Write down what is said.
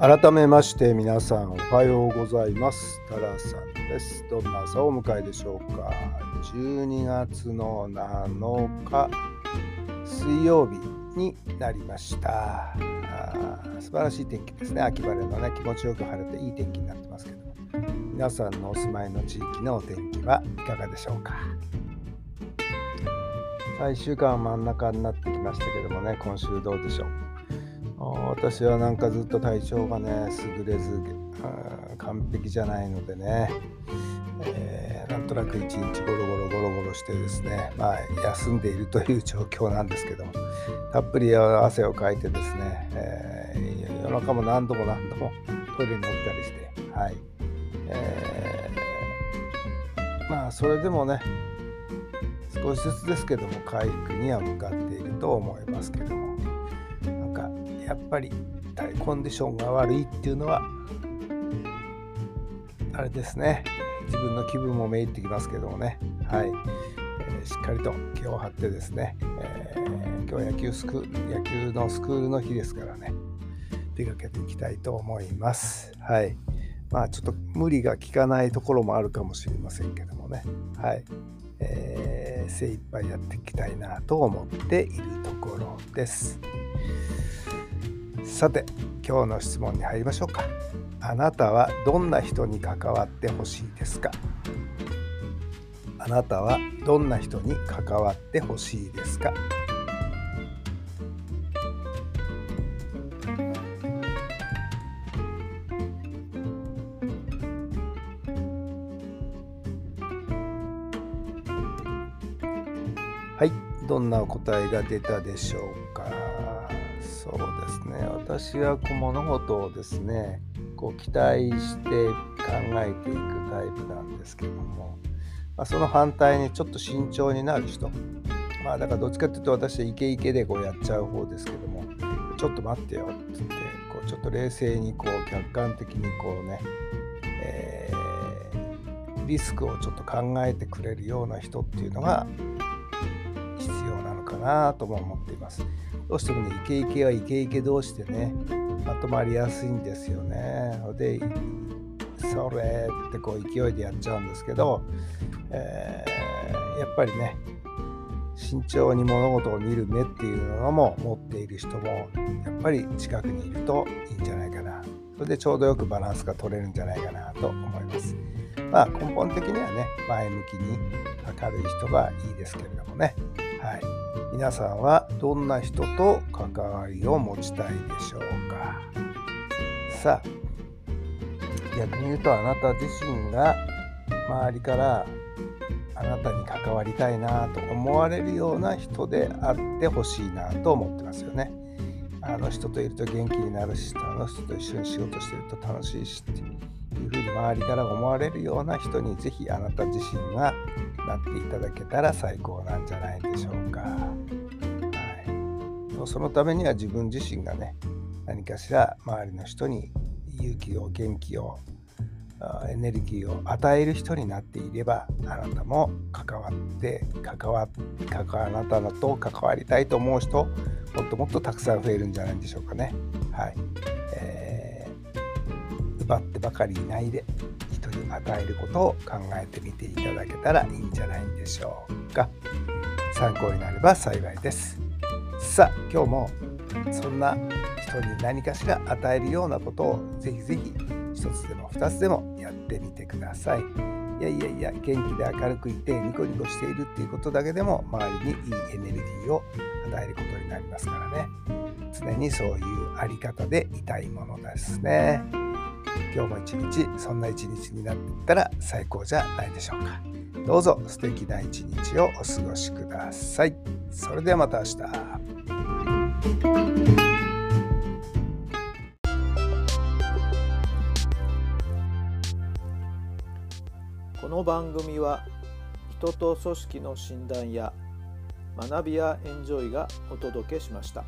改めまして皆さんおはようございます。タラさんです。どんな朝をお迎えでしょうか。12月の7日水曜日になりました。素晴らしい天気ですね。秋晴れのね気持ちよく晴れていい天気になってますけど皆さんのお住まいの地域のお天気はいかがでしょうか。最終間真ん中になってきましたけどもね今週どうでしょう。私はなんかずっと体調がね優れず完璧じゃないのでね、えー、なんとなく一日ゴロゴロゴロゴロしてですねまあ休んでいるという状況なんですけどもたっぷり汗をかいてですね、えー、夜中も何度も何度もトイレに乗ったりしてはい、えー、まあそれでもね少しずつですけども回復には向かっていると思いますけども。やっぱりコンディションが悪いっていうのはあれですね。自分の気分もめいってきますけどもね。はい、えー、しっかりと気を張ってですね、えー、今日は野球スク野球のスクールの日ですからね。出かけていきたいと思います。はい。まあちょっと無理が効かないところもあるかもしれませんけどもね。はい、えー、精一杯やっていきたいなと思っているところです。さて今日の質問に入りましょうか。あなたはどんな人に関わってほしいですか？あなたはどんな人に関わってほしいですか？はいどんなお答えが出たでしょうか？ね私はこう物事をですねこう期待して考えていくタイプなんですけども、まあ、その反対にちょっと慎重になる人まあだからどっちかっていうと私はイケイケでこうやっちゃう方ですけどもちょっと待ってよって言ってこうちょっと冷静にこう客観的にこうね、えー、リスクをちょっと考えてくれるような人っていうのが必要なのかなとも思っています。どうしてもねイケイケはイケイケ同士でねまとまりやすいんですよね。でそれってこう勢いでやっちゃうんですけど、えー、やっぱりね慎重に物事を見る目っていうのも持っている人もやっぱり近くにいるといいんじゃないかな。それでちょうどよくバランスが取れるんじゃないかなと思います。まあ根本的にはね前向きに明るい人がいいですけれどもね。はい。皆さんはどんな人と関わりを持ちたいでしょうか？さあ逆に言うとあなた自身が周りからあなたに関わりたいなと思われるような人であってほしいなと思ってますよね。あの人といると元気になるしあの人と一緒に仕事してると楽しいしっていうふうに周りから思われるような人にぜひあなた自身がなっていただけたら最高なんじゃないでしょうか。はい、そのためには自分自身がね何かしら周りの人に勇気を元気をエネルギーを与える人になっていればあなたも関わって関わ関わあなたと関わりたいと思う人もっともっとたくさん増えるんじゃないでしょうかね。はい、ー、奪ってばかりいないで人に与えることを考えてみていただけたらいいんじゃないんでしょうか。参考になれば幸いです。さあ今日もそんな人に何かしら与えるようなことをぜひぜひ一つでも二つでもやってみてください。いやいやいや元気で明るくいてニコニコしているっていうことだけでも周りにいいエネルギーを与えることになりますからね常にそういうあり方でいたいものですね今日も一日そんな一日になったら最高じゃないでしょうか。どうぞ素敵な一日をお過ごしください。それではまた明日。この番組は人と組織の診断や学びやエンジョイがお届けしました。